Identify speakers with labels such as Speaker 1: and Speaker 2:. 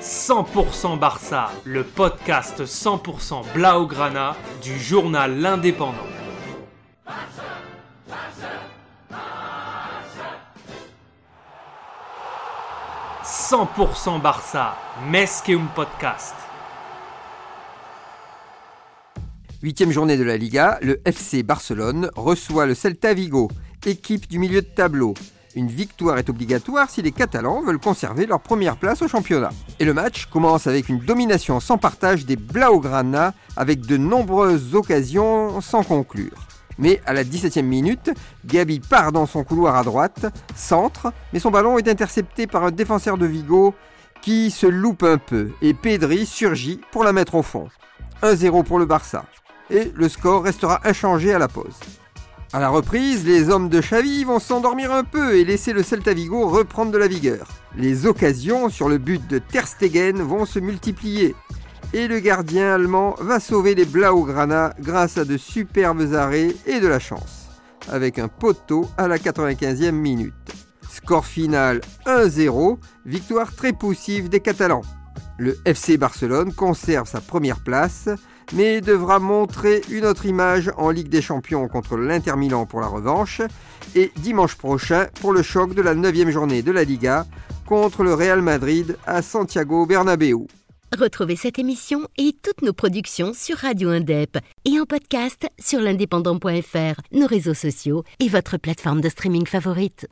Speaker 1: 100% Barça, le podcast 100% Blaugrana du journal L'Indépendant. 100% Barça, un podcast.
Speaker 2: Huitième journée de la Liga, le FC Barcelone reçoit le Celta Vigo, équipe du milieu de tableau. Une victoire est obligatoire si les Catalans veulent conserver leur première place au championnat. Et le match commence avec une domination sans partage des Blaugrana avec de nombreuses occasions sans conclure. Mais à la 17e minute, Gabi part dans son couloir à droite, centre, mais son ballon est intercepté par un défenseur de Vigo qui se loupe un peu et Pedri surgit pour la mettre au fond. 1-0 pour le Barça. Et le score restera inchangé à la pause. À la reprise, les hommes de Xavi vont s'endormir un peu et laisser le Celta Vigo reprendre de la vigueur. Les occasions sur le but de Ter Stegen vont se multiplier. Et le gardien allemand va sauver les Blaugrana grâce à de superbes arrêts et de la chance. Avec un poteau à la 95e minute. Score final 1-0, victoire très poussive des Catalans. Le FC Barcelone conserve sa première place mais devra montrer une autre image en Ligue des Champions contre l'Inter Milan pour la revanche et dimanche prochain pour le choc de la 9 journée de la Liga contre le Real Madrid à Santiago Bernabéu.
Speaker 3: Retrouvez cette émission et toutes nos productions sur Radio Indep et en podcast sur l'indépendant.fr, nos réseaux sociaux et votre plateforme de streaming favorite.